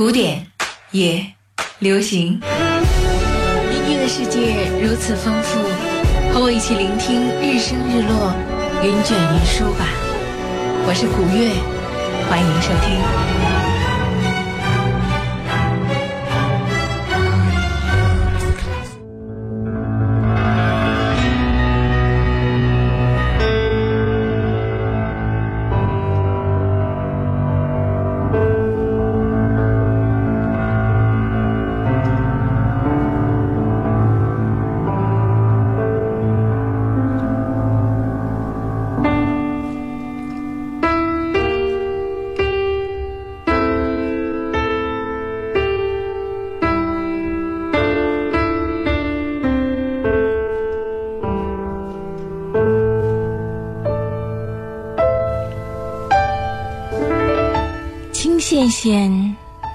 古典也流行，音乐的世界如此丰富，和我一起聆听日升日落，云卷云舒吧。我是古月，欢迎收听。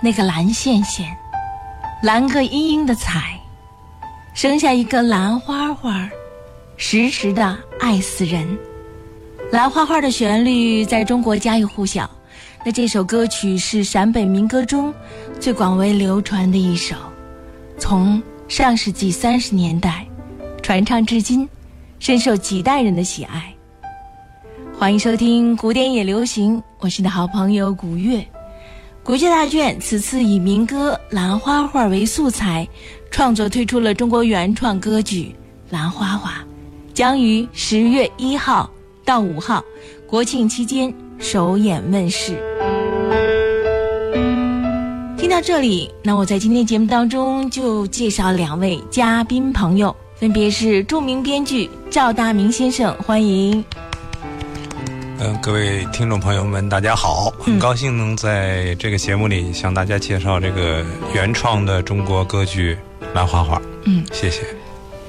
那个蓝线线，蓝个阴阴的彩，生下一个蓝花花，时时的爱死人。蓝花花的旋律在中国家喻户晓，那这首歌曲是陕北民歌中最广为流传的一首，从上世纪三十年代传唱至今，深受几代人的喜爱。欢迎收听古典也流行，我是你的好朋友古月。国际大卷此次以民歌《兰花花》为素材，创作推出了中国原创歌剧《兰花花》，将于十月一号到五号国庆期间首演问世。听到这里，那我在今天节目当中就介绍两位嘉宾朋友，分别是著名编剧赵大明先生，欢迎。嗯，各位听众朋友们，大家好！很高兴能在这个节目里向大家介绍这个原创的中国歌剧《兰花花》。嗯，谢谢。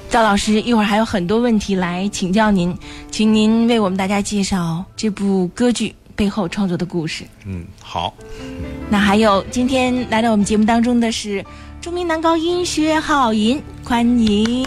赵老师，一会儿还有很多问题来请教您，请您为我们大家介绍这部歌剧背后创作的故事。嗯，好。那还有今天来到我们节目当中的是著名男高音薛浩银，欢迎。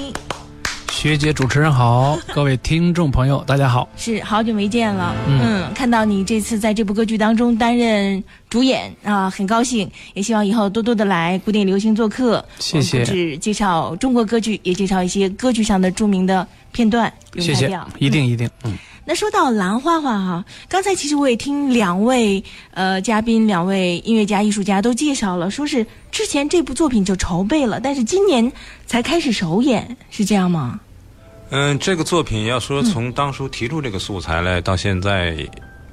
学姐，主持人好，各位听众朋友，大家好，是好久没见了，嗯，看到你这次在这部歌剧当中担任主演啊，很高兴，也希望以后多多的来古典流行做客，谢谢，不止介绍中国歌剧，也介绍一些歌剧上的著名的片段，谢谢，一定一定，嗯。那说到兰花花哈，刚才其实我也听两位呃嘉宾，两位音乐家、艺术家都介绍了，说是之前这部作品就筹备了，但是今年才开始首演，是这样吗？嗯，这个作品要说从当初提出这个素材来到现在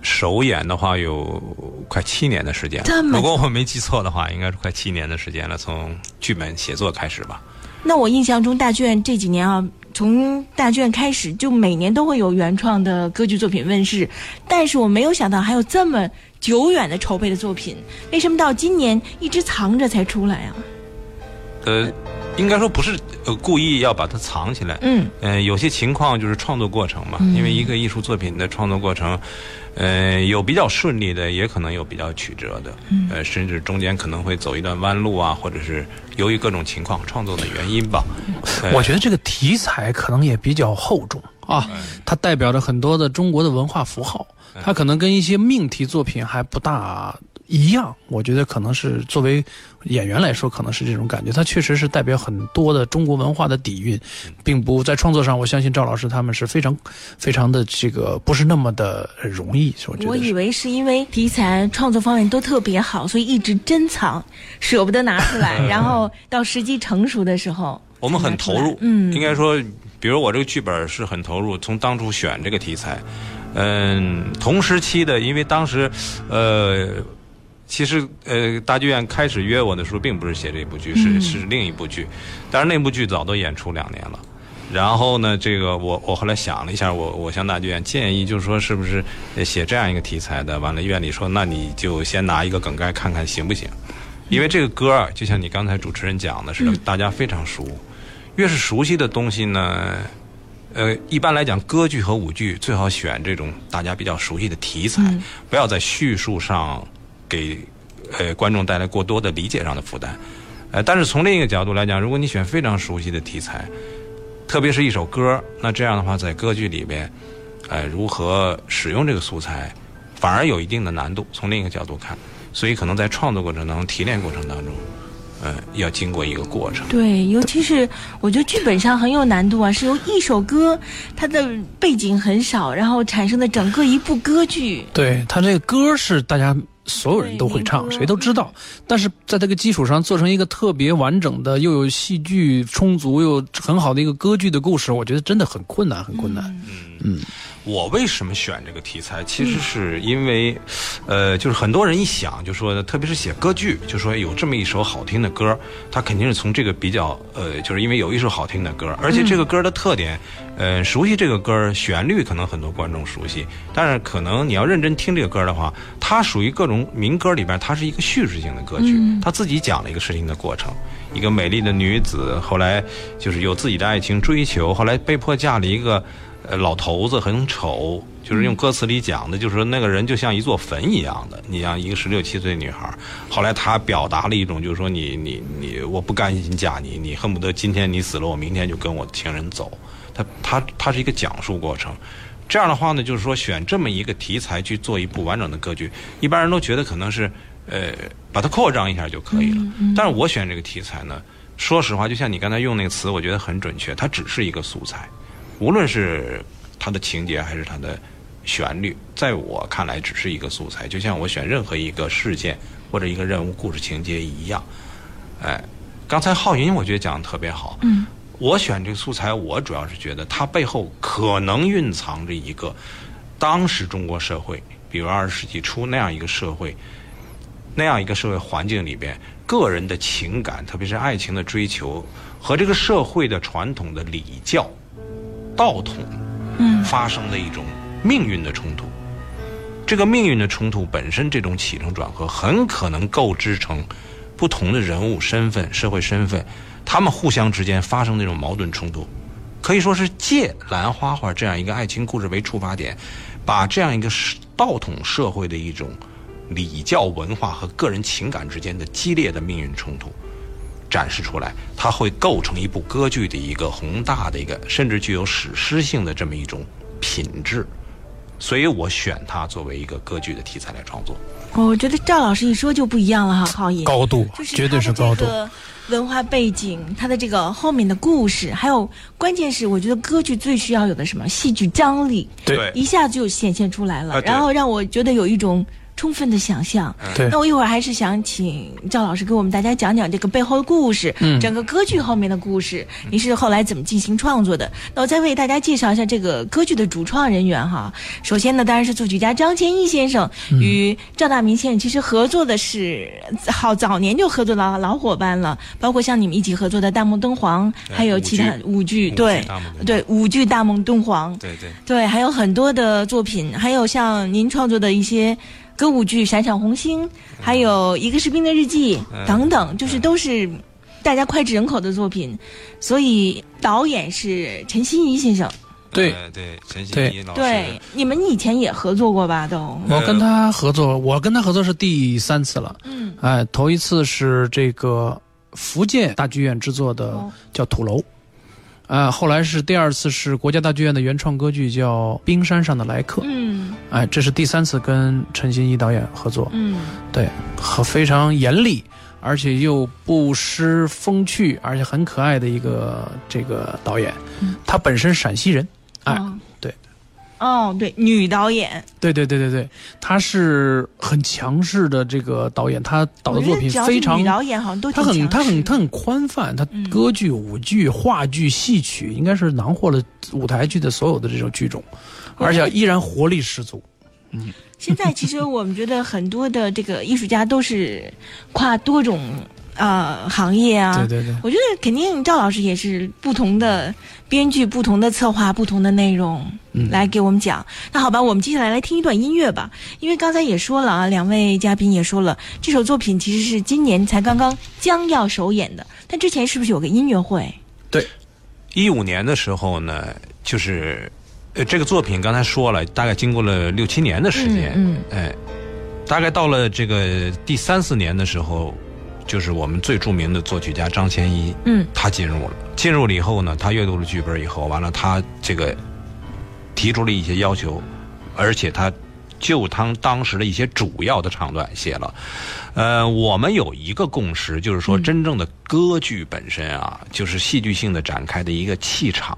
首演的话，有快七年的时间。如果我没记错的话，应该是快七年的时间了，从剧本写作开始吧。那我印象中大剧院这几年啊。从大剧院开始，就每年都会有原创的歌剧作品问世，但是我没有想到还有这么久远的筹备的作品，为什么到今年一直藏着才出来啊？呃，应该说不是呃故意要把它藏起来，嗯，呃，有些情况就是创作过程嘛，因为一个艺术作品的创作过程。呃，有比较顺利的，也可能有比较曲折的，呃，甚至中间可能会走一段弯路啊，或者是由于各种情况创作的原因吧。我觉得这个题材可能也比较厚重啊，它代表着很多的中国的文化符号，它可能跟一些命题作品还不大。一样，我觉得可能是作为演员来说，可能是这种感觉。他确实是代表很多的中国文化的底蕴，并不在创作上。我相信赵老师他们是非常、非常的这个不是那么的容易。我我以为是因为题材创作方面都特别好，所以一直珍藏，舍不得拿出来，然后到时机成熟的时候，我们很投入。嗯，应该说，比如我这个剧本是很投入，从当初选这个题材，嗯，同时期的，因为当时，呃。其实，呃，大剧院开始约我的时候，并不是写这部剧，是是另一部剧。但是那部剧早都演出两年了。然后呢，这个我我后来想了一下，我我向大剧院建议，就是说是不是写这样一个题材的？完了，院里说，那你就先拿一个梗概看看行不行？因为这个歌儿，就像你刚才主持人讲的似的，大家非常熟。越是熟悉的东西呢，呃，一般来讲，歌剧和舞剧最好选这种大家比较熟悉的题材，不要在叙述上。给呃观众带来过多的理解上的负担，呃，但是从另一个角度来讲，如果你选非常熟悉的题材，特别是一首歌，那这样的话在歌剧里边，呃，如何使用这个素材，反而有一定的难度。从另一个角度看，所以可能在创作过程当中、提炼过程当中，呃，要经过一个过程。对，尤其是我觉得剧本上很有难度啊，是由一首歌，它的背景很少，然后产生的整个一部歌剧。对它这个歌是大家所有人都会唱，谁都知道。但是在这个基础上做成一个特别完整的，又有戏剧充足又很好的一个歌剧的故事，我觉得真的很困难，很困难。嗯我为什么选这个题材？其实是因为，呃，就是很多人一想就说，特别是写歌剧，就说有这么一首好听的歌，他肯定是从这个比较，呃，就是因为有一首好听的歌，而且这个歌的特点，呃，熟悉这个歌旋律，可能很多观众熟悉，但是可能你要认真听这个歌的话，它属于各种民歌里边，它是一个叙事性的歌曲，它自己讲了一个事情的过程。一个美丽的女子，后来就是有自己的爱情追求，后来被迫嫁了一个呃老头子，很丑。就是用歌词里讲的，就是说那个人就像一座坟一样的。你像一个十六七岁的女孩，后来她表达了一种，就是说你你你，我不甘心嫁你，你恨不得今天你死了，我明天就跟我的情人走。她她她是一个讲述过程。这样的话呢，就是说选这么一个题材去做一部完整的歌剧，一般人都觉得可能是呃把它扩张一下就可以了。但是我选这个题材呢，说实话，就像你刚才用那个词，我觉得很准确，它只是一个素材，无论是它的情节还是它的旋律，在我看来只是一个素材，就像我选任何一个事件或者一个任务故事情节一样。哎，刚才浩云我觉得讲的特别好。嗯。我选这个素材，我主要是觉得它背后可能蕴藏着一个当时中国社会，比如二十世纪初那样一个社会，那样一个社会环境里边，个人的情感，特别是爱情的追求，和这个社会的传统的礼教、道统，嗯发生的一种命运的冲突。这个命运的冲突本身，这种起承转合，很可能构织成不同的人物身份、社会身份，他们互相之间发生那种矛盾冲突，可以说是借兰花花这样一个爱情故事为出发点，把这样一个道统社会的一种礼教文化和个人情感之间的激烈的命运冲突展示出来，它会构成一部歌剧的一个宏大的一个，甚至具有史诗性的这么一种品质。所以我选它作为一个歌剧的题材来创作。我觉得赵老师一说就不一样了哈，浩爷。高度就是绝对是高度文化背景，它的这个后面的故事，还有关键是，我觉得歌剧最需要有的什么戏剧张力，对一下子就显现出来了，啊然后让我觉得有一种充分的想象。对那我一会儿还是想请赵老师给我们大家讲讲这个背后的故事，嗯整个歌剧后面的故事，您是后来怎么进行创作的？那我再为大家介绍一下这个歌剧的主创人员哈。首先呢，当然是作曲家张千一先生嗯与赵大明先生其实合作的是好早年就合作的老伙伴了，包括像你们一起合作的《大梦敦煌》，还有其他舞剧，对对舞剧《大梦敦煌》，对对。对，还有很多的作品，还有像您创作的一些歌舞剧《闪闪红星》，还有一个士兵的日记嗯。等等，就是都是大家脍炙人口的作品。所以导演是陈欣怡先生，对。呃对，陈欣对。怡老师，对，你们以前也合作过吧？都，我跟他合作，我跟他合作是第三次了。嗯，哎，头一次是这个福建大剧院制作的哦，叫《土楼》，啊，后来是第二次是国家大剧院的原创歌剧叫《冰山上的来客》。嗯哎，这是第三次跟陈欣怡导演合作，嗯，对，和非常严厉，而且又不失风趣，而且很可爱的一个这个导演。他本身陕西人，哎，哦对，哦，对，女导演，对对对对对，他是很强势的这个导演，他导的作品非常女导演好像都挺他很他很他很宽泛，他嗯。歌剧、舞剧、话剧、戏曲，应该是囊括了舞台剧的所有的这种剧种，而且依然活力十足。嗯现在其实我们觉得很多的这个艺术家都是跨多种呃行业啊，对对对，我觉得肯定赵老师也是不同的编剧、不同的策划、不同的内容嗯来给我们讲。那好吧，我们接下来来听一段音乐吧。因为刚才也说了啊，两位嘉宾也说了，这首作品其实是今年才刚刚将要首演的，但之前是不是有个音乐会？对一五年的时候呢，就是呃这个作品刚才说了，大概经过了六七年的时间，嗯哎，大概到了这个第三四年的时候，就是我们最著名的作曲家张千一，嗯。他进入了，进入了以后呢，他阅读了剧本以后，完了他这个提出了一些要求，而且他就当当时的一些主要的唱段写了。呃，我们有一个共识，就是说，真正的歌剧本身啊，就是戏剧性的展开的一个气场，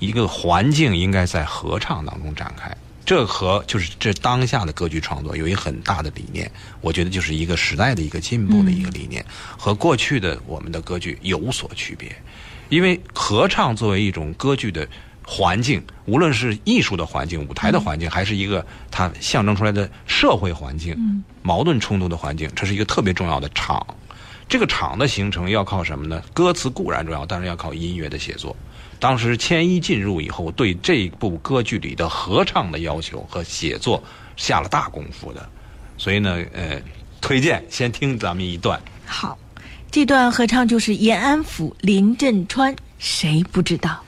一个环境，应该在合唱当中展开。这和就是这当下的歌剧创作有一个很大的理念，我觉得就是一个时代的一个进步的一个理念，和过去的我们的歌剧有所区别。因为合唱作为一种歌剧的环境，无论是艺术的环境、舞台的环境，还是一个它象征出来的社会环境、矛盾冲突的环境，这是一个特别重要的场。这个场的形成要靠什么呢？歌词固然重要，但是要靠音乐的写作。当时千一进入以后，对这部歌剧里的合唱的要求和写作下了大功夫的。所以呢，呃，推荐先听咱们一段。好。这段合唱就是延安府林振川，谁不知道？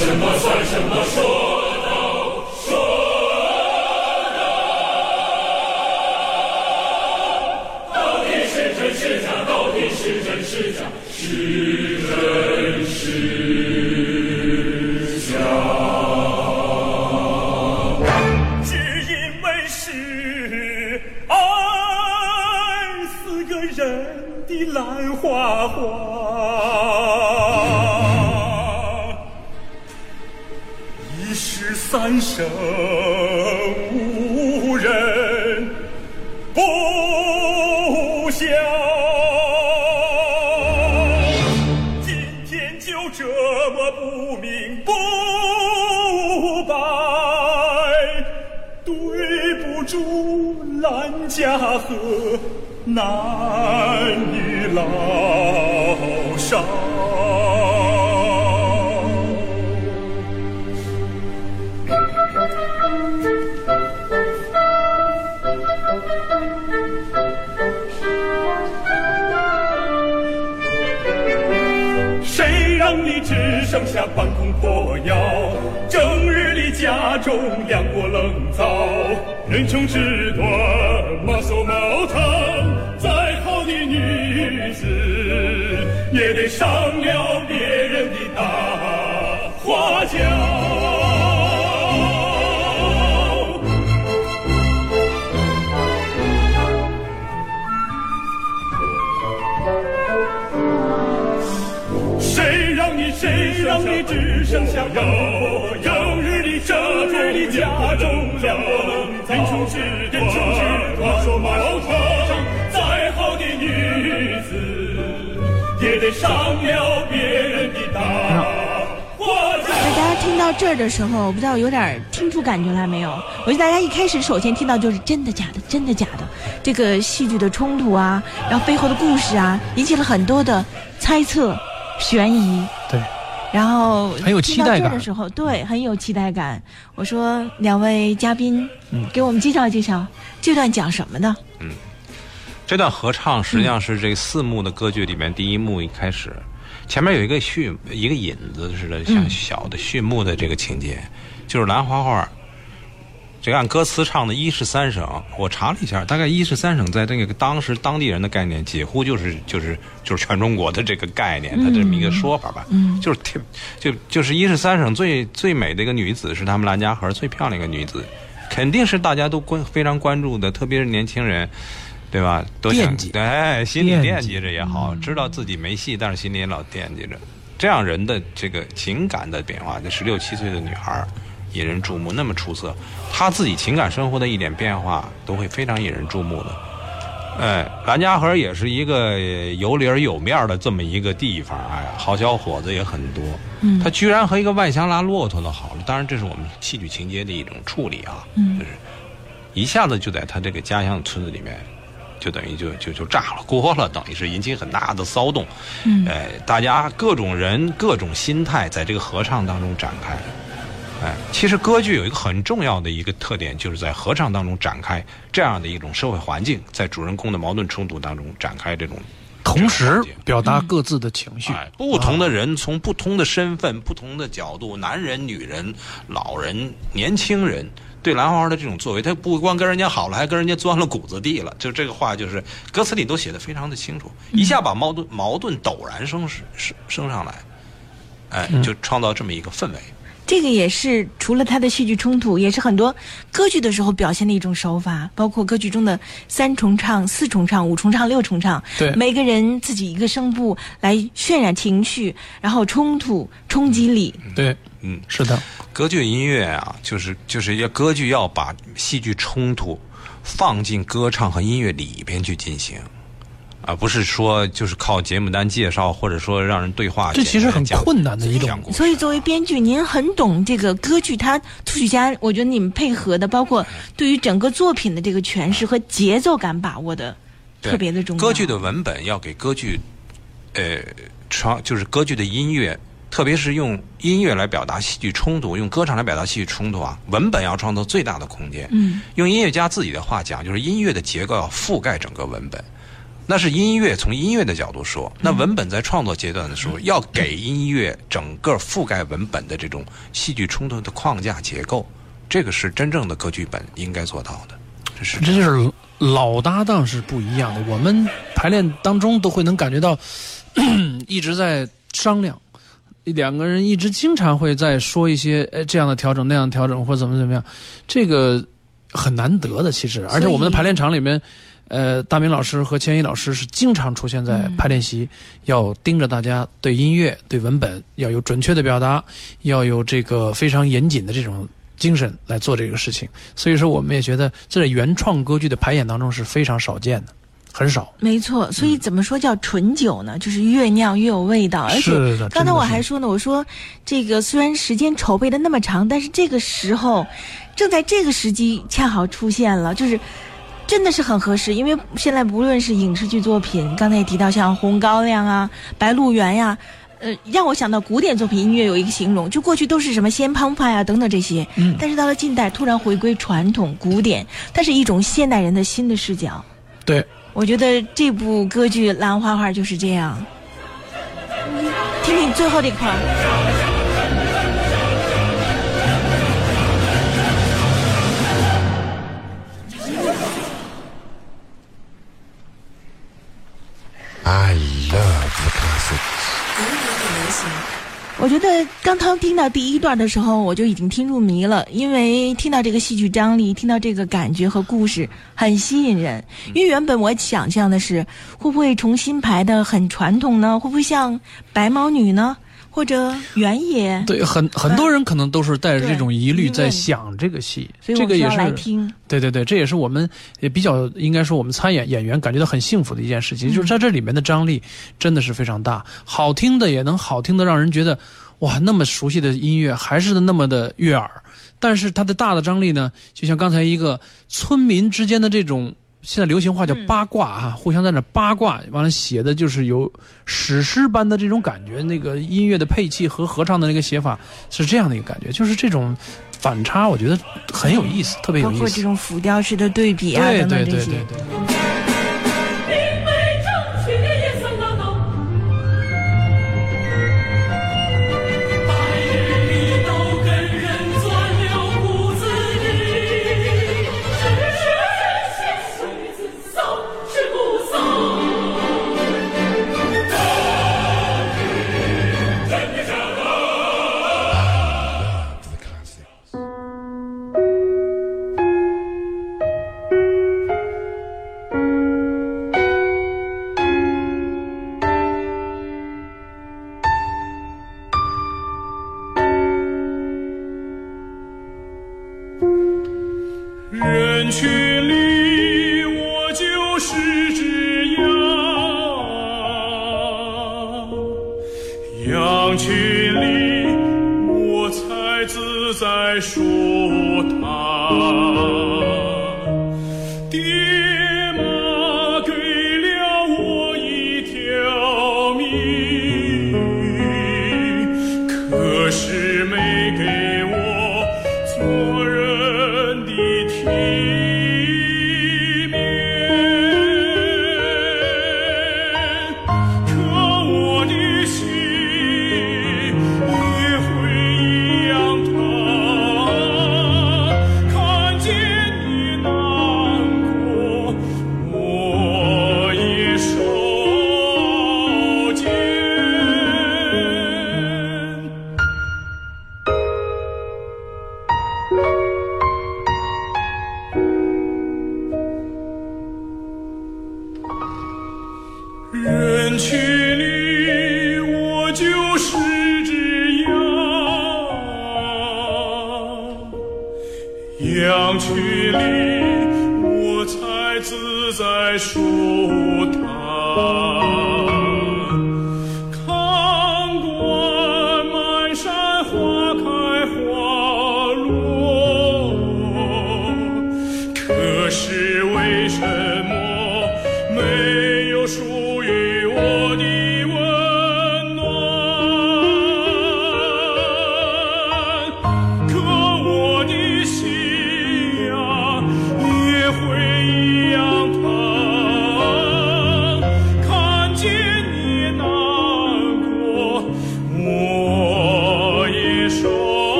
什么算什么说？城里只剩下半空破药，整日里家中凉过冷灶，人穷志短，马瘦毛长，再好的女子。也得上了别人的大花轿。剩下肉？整日里整日里家中两人穷志人穷志多，说马路上再好的女子，也得上了别人的大花轿。那大家听到这儿的时候，我不知道有点听出感觉来没有？我觉得大家一开始首先听到就是真的假的，真的假的，这个戏剧的冲突啊，然后背后的故事啊，引起了很多的猜测、悬疑。对，然后很有期待感听到这的时候，对，很有期待感。我说两位嘉宾，给我们介绍介绍这段讲什么的？嗯这段合唱实际上是这四幕的歌剧里面第一幕一开始，前面有一个序一个引子似的，像小的序幕的这个情节，就是兰花花。这个按歌词唱的一是三省，我查了一下，大概一是三省在这个当时当地人的概念，几乎就是就是就是全中国的这个概念，它这么一个说法吧。嗯，就是天就就是一是三省最最美的一个女子是他们兰家河最漂亮一个女子，肯定是大家都关非常关注的，特别是年轻人。对吧？都想惦记哎，心里惦记着也好，知道自己没戏，但是心里也老惦记着。这样人的这个情感的变化，这十六七岁的女孩儿引人注目，那么出色，他自己情感生活的一点变化都会非常引人注目的。哎，兰家河也是一个有理儿有面儿的这么一个地方，哎，好小伙子也很多。嗯，他居然和一个外乡拉骆驼的好了，当然这是我们戏剧情节的一种处理啊，嗯，就是一下子就在他这个家乡村子里面，就等于就就就炸了锅了，等于是引起很大的骚动。嗯，哎，大家各种人、各种心态在这个合唱当中展开。哎，其实歌剧有一个很重要的一个特点，就是在合唱当中展开这样的一种社会环境，在主人公的矛盾冲突当中展开这种同时表达各自的情绪。哎，不同的人从不同的身份、不同的角度，男人、女人、老人、年轻人，对兰花的这种作为，他不光跟人家好了，还跟人家钻了谷子地了。就这个话，就是歌词里都写的非常的清楚，一下把矛盾矛盾陡然升升升上来，哎，就创造这么一个氛围。这个也是除了他的戏剧冲突，也是很多歌剧的时候表现的一种手法，包括歌剧中的三重唱、四重唱、五重唱、六重唱，对。每个人自己一个声部来渲染情绪，然后冲突、冲击力。对，嗯，是的，歌剧音乐啊，就是就是要歌剧要把戏剧冲突放进歌唱和音乐里边去进行，而不是说就是靠节目单介绍，或者说让人对话。这其实很困难的一种所以，作为编剧，您很懂这个歌剧，它作曲家，我觉得你们配合的，包括对于整个作品的这个诠释和节奏感把握的特别的重要。歌剧的文本要给歌剧，呃，唱就是歌剧的音乐，特别是用音乐来表达戏剧冲突，用歌唱来表达戏剧冲突啊，文本要创造最大的空间。嗯，用音乐家自己的话讲，就是音乐的结构要覆盖整个文本。那是音乐从音乐的角度说，那文本在创作阶段的时候，要给音乐整个覆盖文本的这种戏剧冲突的框架结构，这个是真正的歌剧本应该做到的。这是这就是老搭档是不一样的。我们排练当中都会能感觉到，一直在商量，两个人一直经常会在说一些呃这样的调整那样的调整或者怎么怎么样，这个很难得的其实。而且我们的排练场里面。呃，大明老师和千一老师是经常出现在排练席，要盯着大家对音乐、对文本要有准确的表达，要有这个非常严谨的这种精神来做这个事情。所以说，我们也觉得这在原创歌剧的排演当中是非常少见的，很少。没错，所以怎么说叫醇酒呢？就是越酿越有味道。而且刚才我还说呢，我说这个虽然时间筹备的那么长，但是这个时候，正在这个时机恰好出现了，就是。真的是很合适，因为现在不论是影视剧作品，刚才也提到像《红高粱》啊、《白鹿原》呀，呃，让我想到古典作品音乐有一个形容，就过去都是什么先澎湃呀等等这些，嗯，但是到了近代突然回归传统古典，它是一种现代人的新的视角。对，我觉得这部歌剧《兰花花》就是这样。听听最后这块儿。我觉得刚刚听到第一段的时候，我就已经听入迷了，因为听到这个戏剧张力，听到这个感觉和故事很吸引人。因为原本我想象的是，会不会重新排的很传统呢？会不会像白毛女呢？或者原野？对，很很多人可能都是带着这种疑虑在想这个戏，这个也是来听。对对对，这也是我们也比较应该说我们参演演员感觉到很幸福的一件事情，就是在这里面的张力真的是非常大，好听的也能好听的让人觉得哇，那么熟悉的音乐还是那么的悦耳，但是它的大的张力呢，就像刚才一个村民之间的这种。现在流行话叫八卦啊，互相在那八卦，完了写的就是有史诗般的这种感觉。那个音乐的配器和合唱的那个写法是这样的一个感觉，就是这种反差，我觉得很有意思，特别有意思。包括这种浮雕式的对比啊，对等等这些对对对。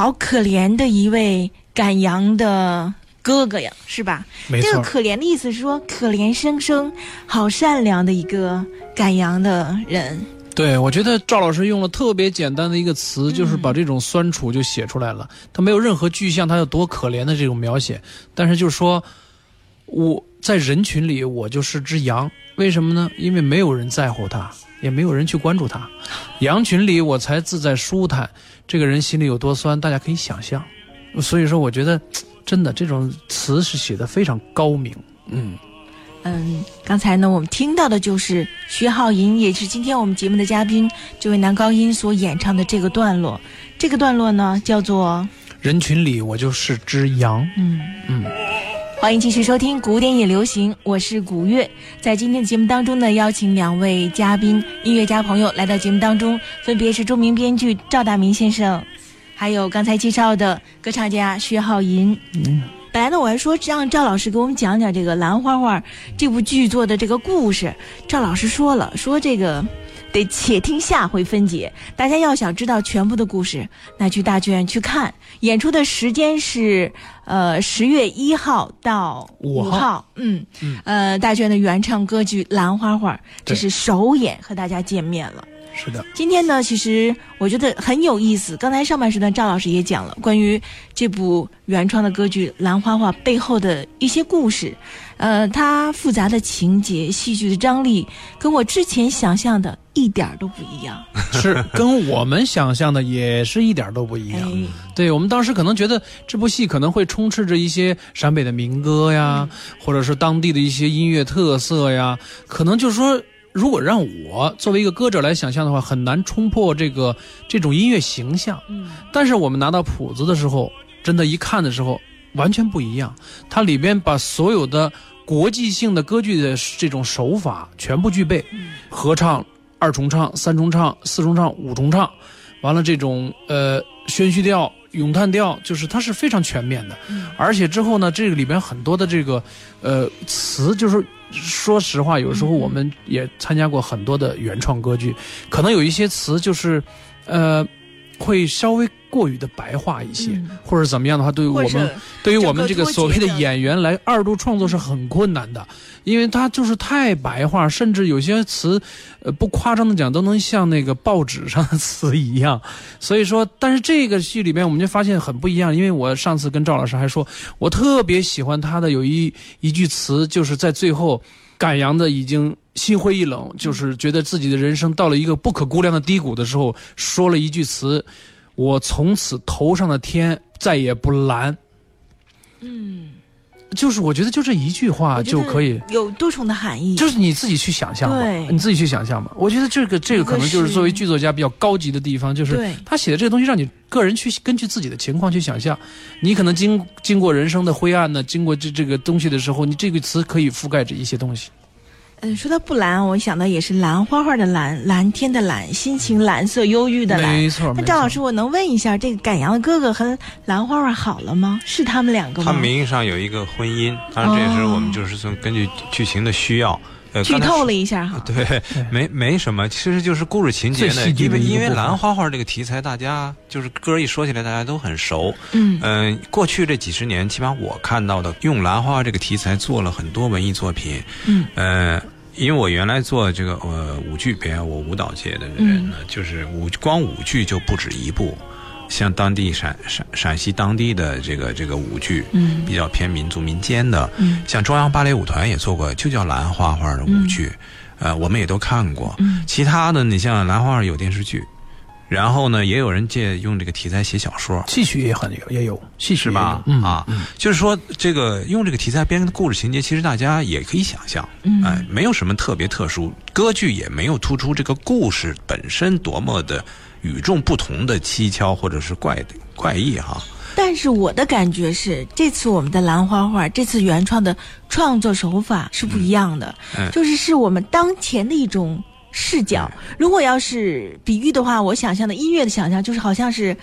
好可怜的一位赶羊的哥哥呀，是吧？没错这个可怜的意思是说，可怜生生、好善良的一个赶羊的人。对，我觉得赵老师用了特别简单的一个词，就是把这种酸楚就写出来了。他没有任何具象，他有多可怜的这种描写，但是就是说，我在人群里，我就是只羊，为什么呢？因为没有人在乎他，也没有人去关注他。羊群里，我才自在舒坦。这个人心里有多酸，大家可以想象。所以说，我觉得真的这种词是写的非常高明。嗯，嗯，刚才呢，我们听到的就是薛浩银，也是今天我们节目的嘉宾，这位男高音所演唱的这个段落。这个段落呢，叫做人群里我就是只羊。嗯嗯。欢迎继续收听古典也流行，我是古月。在今天的节目当中呢，邀请两位嘉宾音乐家朋友来到节目当中，分别是著名编剧赵大明先生，还有刚才介绍的歌唱家薛浩银。嗯，本来呢，我还说让赵老师给我们讲讲这个《兰花花》这部剧作的这个故事。赵老师说了，说这个。得且听下回分解。大家要想知道全部的故事，那去大剧院去看。演出的时间是呃十月一号到五号。嗯嗯。呃，大剧院的原唱歌剧《兰花花》，这是首演，和大家见面了。是的。今天呢，其实我觉得很有意思。刚才上半时段赵老师也讲了关于这部原创的歌剧《兰花花》背后的一些故事。呃，它复杂的情节、戏剧的张力，跟我之前想象的一点都不一样。是，跟我们想象的也是一点都不一样。对我们当时可能觉得这部戏可能会充斥着一些陕北的民歌呀，或者是当地的一些音乐特色呀，可能就是说，如果让我作为一个歌者来想象的话，很难冲破这个这种音乐形象。嗯，但是我们拿到谱子的时候，真的，一看的时候完全不一样。它里边把所有的。国际性的歌剧的这种手法全部具备，合唱、二重唱、三重唱、四重唱、五重唱，完了这种呃宣叙调、咏叹调，就是它是非常全面的。而且之后呢，这个里边很多的这个呃词，就是说实话，有时候我们也参加过很多的原创歌剧，可能有一些词就是呃会稍微。过于的白话一些，或者怎么样的话，对于我们，对于我们这个所谓的演员来二度创作是很困难的，因为他就是太白话，甚至有些词，呃，不夸张的讲，都能像那个报纸上的词一样。所以说，但是这个戏里面我们就发现很不一样，因为我上次跟赵老师还说，我特别喜欢他的有一一句词，就是在最后，赶羊的已经心灰意冷，就是觉得自己的人生到了一个不可估量的低谷的时候，说了一句词。我从此头上的天再也不蓝。嗯，就是我觉得就这一句话就可以有多重的含义，就是你自己去想象吧，你自己去想象吧。我觉得这个这个可能就是作为剧作家比较高级的地方，就是他写的这个东西让你个人去根据自己的情况去想象。你可能经经过人生的灰暗呢，经过这这个东西的时候，你这个词可以覆盖着一些东西。嗯，说到不蓝，我想到也是蓝花花的蓝，蓝天的蓝，心情蓝色忧郁的蓝。没错。那赵老师，我能问一下，这个赶羊的哥哥和蓝花花好了吗？是他们两个吗？他名义上有一个婚姻，当然这也是我们就是从根据剧情的需要，剧透了一下哈。对，没没什么，其实就是故事情节呢。因为因为兰花花这个题材，大家就是歌一说起来，大家都很熟。嗯嗯，过去这几十年，起码我看到的，用兰花这个题材做了很多文艺作品。嗯呃。因为我原来做这个呃舞剧编，我舞蹈界的人呢，就是舞光舞剧就不止一部，像当地陕陕陕西当地的这个这个舞剧，嗯，比较偏民族民间的，嗯，像中央芭蕾舞团也做过，就叫兰花花的舞剧，呃，我们也都看过，嗯，其他的你像兰花花有电视剧。然后呢，也有人借用这个题材写小说，戏曲也很有，也有戏曲吧？啊，就是说这个用这个题材编的故事情节，其实大家也可以想象，哎，没有什么特别特殊，歌剧也没有突出这个故事本身多么的与众不同的蹊跷或者是怪怪异哈。但是我的感觉是，这次我们的兰花画这次原创的创作手法是不一样的，就是是我们当前的一种。视角，如果要是比喻的话，我想象的音乐的想象就是好像是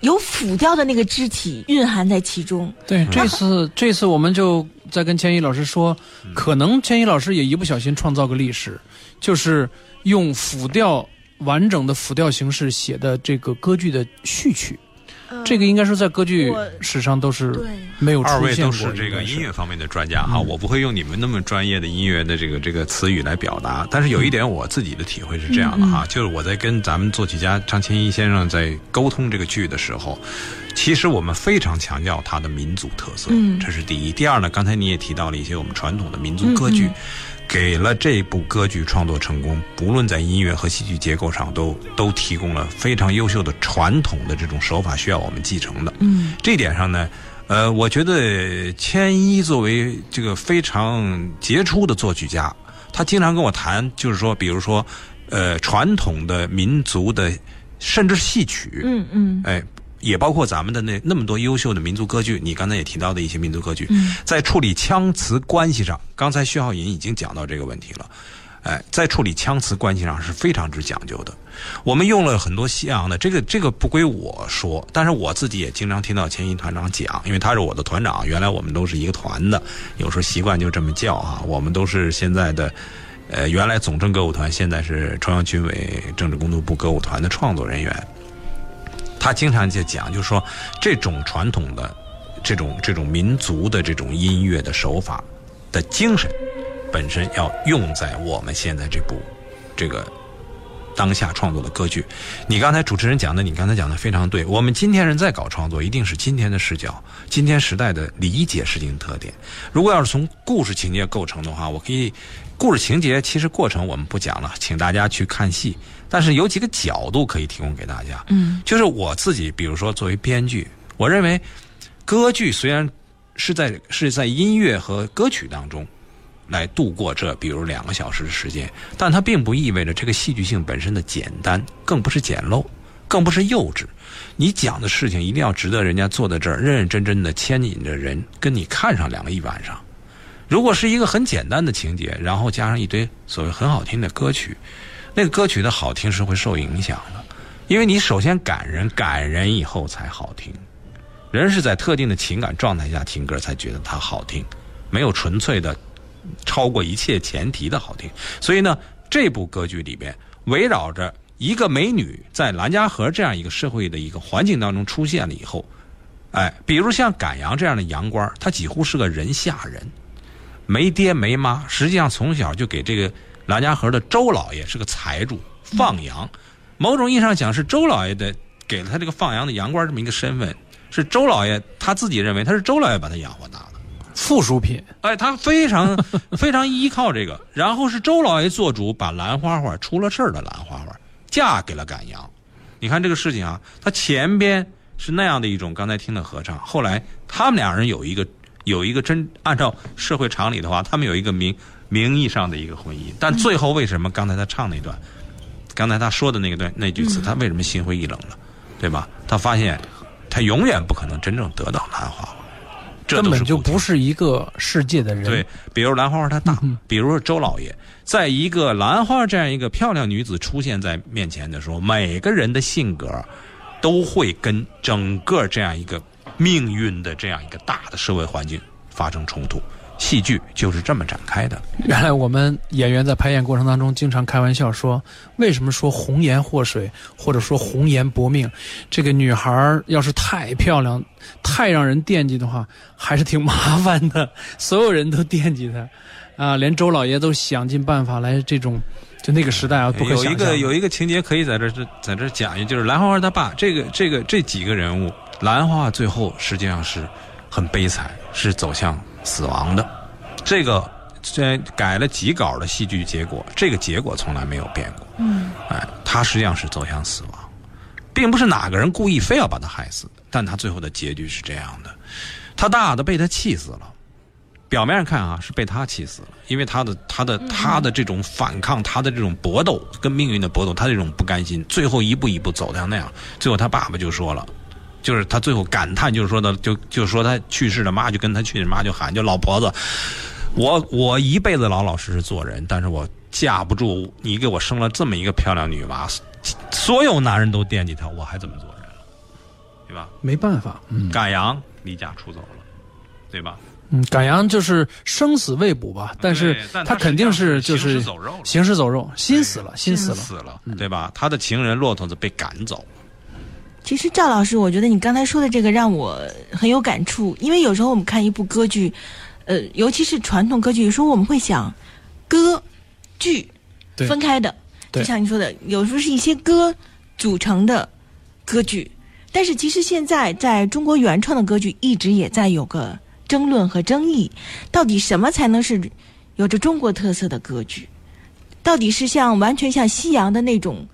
有辅调的那个肢体蕴含在其中。对，这次这次我们就在跟千一老师说，可能千一老师也一不小心创造个历史，就是用辅调完整的辅调形式写的这个歌剧的序曲。这个应该说在歌剧史上都是没有出现过。二位都是这个音乐方面的专家哈，我不会用你们那么专业的音乐的这个这个词语来表达。但是有一点我自己的体会是这样的哈，就是我在跟咱们作曲家张千一先生在沟通这个剧的时候，其实我们非常强调它的民族特色，这是第一。第二呢，刚才你也提到了一些我们传统的民族歌剧。给了这部歌剧创作成功，不论在音乐和戏剧结构上，都都提供了非常优秀的传统的这种手法，需要我们继承的。嗯，这点上呢，呃，我觉得千一作为这个非常杰出的作曲家，他经常跟我谈，就是说，比如说，呃，传统的民族的，甚至戏曲，嗯嗯，哎。也包括咱们的那那么多优秀的民族歌剧，你刚才也提到的一些民族歌剧，嗯在处理腔词关系上，刚才薛浩银已经讲到这个问题了。哎，在处理腔词关系上是非常之讲究的。我们用了很多西洋的，这个这个不归我说，但是我自己也经常听到前一团长讲，因为他是我的团长，原来我们都是一个团的，有时候习惯就这么叫啊。我们都是现在的，呃，原来总政歌舞团，现在是中央军委政治工作部歌舞团的创作人员。他经常就讲，就是说这种传统的、这种这种民族的这种音乐的手法的精神，本身要用在我们现在这部这个当下创作的歌剧。你刚才主持人讲的，你刚才讲的非常对。我们今天人在搞创作，一定是今天的视角、今天时代的理解事情特点。如果要是从故事情节构成的话，我可以，故事情节其实过程我们不讲了，请大家去看戏。但是有几个角度可以提供给大家。嗯，就是我自己，比如说作为编剧，我认为歌剧虽然是在是在音乐和歌曲当中来度过这比如两个小时的时间，但它并不意味着这个戏剧性本身的简单，更不是简陋，更不是幼稚。你讲的事情一定要值得人家坐在这儿认认真真的牵引着人跟你看上两个一晚上。如果是一个很简单的情节，然后加上一堆所谓很好听的歌曲，那个歌曲的好听是会受影响的，因为你首先感人，感人以后才好听。人是在特定的情感状态下听歌才觉得它好听，没有纯粹的超过一切前提的好听。所以呢，这部歌剧里边围绕着一个美女在兰家河这样一个社会的一个环境当中出现了以后，哎，比如像赶羊这样的羊倌，他几乎是个人下人，没爹没妈，实际上从小就给这个兰家河的周老爷是个财主，放羊，某种意义上讲是周老爷的给了他这个放羊的羊倌这么一个身份，是周老爷他自己认为他是周老爷把他养活大的。附属品，哎，他非常 非常依靠这个，然后是周老爷做主，把兰花花出了事儿的兰花花嫁给了赶羊。你看这个事情啊，他前边是那样的一种刚才听的合唱，后来他们两人有一个有一个真按照社会常理的话，他们有一个名名义上的一个婚姻，但最后为什么刚才他唱那段，刚才他说的那个段那句词，他为什么心灰意冷了，对吧？他发现他永远不可能真正得到兰花花，这根本就不是一个世界的人。对，比如兰花花她大，比如说周老爷，在一个兰花这样一个漂亮女子出现在面前的时候，每个人的性格都会跟整个这样一个命运的这样一个大的社会环境发生冲突。戏剧就是这么展开的。原来我们演员在排演过程当中经常开玩笑说，为什么说红颜祸水，或者说红颜薄命？这个女孩儿要是太漂亮、太让人惦记的话，还是挺麻烦的。所有人都惦记她，啊，连周老爷都想尽办法来这种，就那个时代啊，不可有。一个有一个情节可以在这儿在这儿讲一，就是兰花花他爸这个这个这几个人物，兰花最后实际上是很悲惨，是走向死亡的。这个这改了几稿的戏剧结果，这个结果从来没有变过。嗯，哎，他实际上是走向死亡，并不是哪个人故意非要把他害死，但他最后的结局是这样的：他大的被他气死了。表面上看啊，是被他气死了，因为他的他的他的这种反抗，他的这种搏斗，跟命运的搏斗，他这种不甘心，最后一步一步走向那样。最后他爸爸就说了，就是他最后感叹，就是说的，就就说他去世的妈就跟他去世妈就喊，就老婆子，我我一辈子老老实实做人，但是我架不住你给我生了这么一个漂亮女娃，所有男人都惦记她，我还怎么做人了，对吧？没办法，嗯赶羊离家出走了，对吧？嗯，赶羊就是生死未卜吧，但是他他肯定是就行尸是走肉行尸走肉，心死了，心死了。死了，对吧？他的情人骆驼子被赶走，其实赵老师，我觉得你刚才说的这个让我很有感触，因为有时候我们看一部歌剧，呃，尤其是传统歌剧，有时候我们会想，歌剧分开的，就像你说的，有时候是一些歌组成的歌剧，但是其实现在在中国原创的歌剧一直也在有个争论和争议，到底什么才能是有着中国特色的歌剧？到底是像完全像西洋的那种，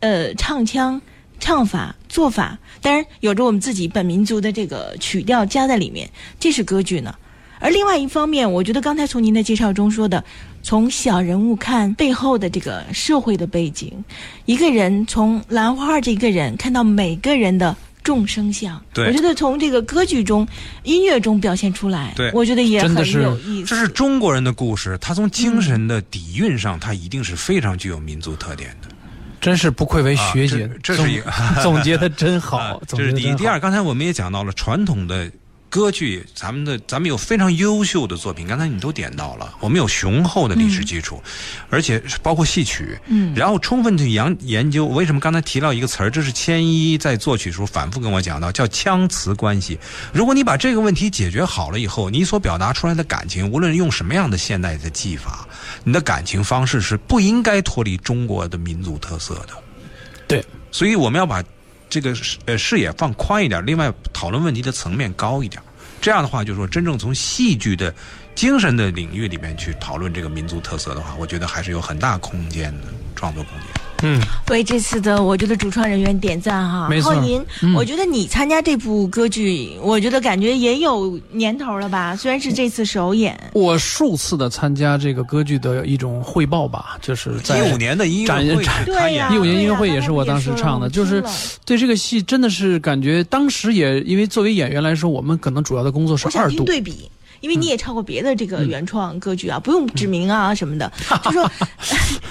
呃，唱腔、唱法、做法，当然有着我们自己本民族的这个曲调加在里面，这是歌剧呢。而另外一方面，我觉得刚才从您的介绍中说的，从小人物看背后的这个社会的背景，一个人从兰花这一个人看到每个人的众生相。对我觉得从这个歌剧中、音乐中表现出来，对我觉得也很有意思。这是中国人的故事，他从精神的底蕴上，他一定是非常具有民族特点的。真是不愧为学姐，啊这这是一个总总结的真好这是第一。第二，刚才我们也讲到了传统的歌剧，咱们的咱们有非常优秀的作品，刚才你都点到了，我们有雄厚的历史基础，而且包括戏曲，嗯然后充分去研研究。为什么刚才提到一个词儿，这是千一在作曲时候反复跟我讲到，叫腔词关系。如果你把这个问题解决好了以后，你所表达出来的感情，无论用什么样的现代的技法，你的感情方式是不应该脱离中国的民族特色的。对，所以我们要把这个视呃视野放宽一点，另外讨论问题的层面高一点。这样的话，就是说真正从戏剧的精神的领域里面去讨论这个民族特色的话，我觉得还是有很大空间的创作空间。嗯，为这次的我觉得主创人员点赞哈。没错浩宁，嗯我觉得你参加这部歌剧，我觉得感觉也有年头了吧？虽然是这次首演，我数次的参加这个歌剧的一种汇报吧，就是在一五年的音乐会展是他演呀的，15年音乐会也是我当时唱的就是对这个戏真的是感觉当时也因为作为演员来说，我们可能主要的工作是二度。对比。因为你也唱过别的这嗯。个原创歌剧啊，不用指名啊什么的，就说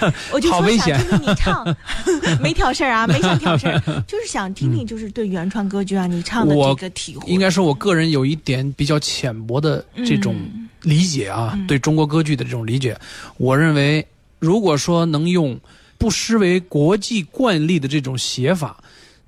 我就说想好危险。听听你唱，没挑事儿啊，没想挑事儿，就是想听听就是对原创歌剧啊你唱的这个体会。应该说，我个人有一点比较浅薄的这种嗯理解啊，对中国歌剧的这种理解，我认为，如果说能用不失为国际惯例的这种写法，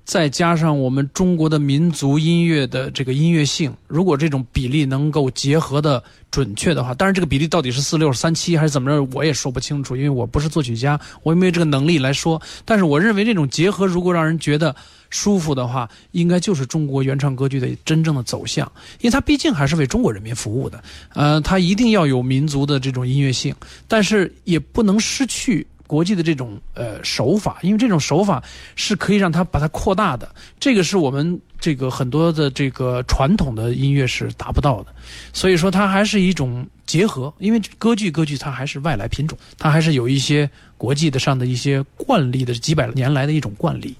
再加上我们中国的民族音乐的这个音乐性，如果这种比例能够结合的准确的话，当然这个比例到底是四六三七还是怎么着，我也说不清楚，因为我不是作曲家，我也没有这个能力来说。但是我认为这种结合，如果让人觉得舒服的话，应该就是中国原创歌剧的真正的走向，因为它毕竟还是为中国人民服务的。呃，它一定要有民族的这种音乐性，但是也不能失去。国际的这种呃手法，因为这种手法是可以让它把它扩大的，这个是我们这个很多的这个传统的音乐是达不到的，所以说它还是一种结合，因为歌剧歌剧它还是外来品种，它还是有一些国际的上的一些惯例的几百年来的一种惯例。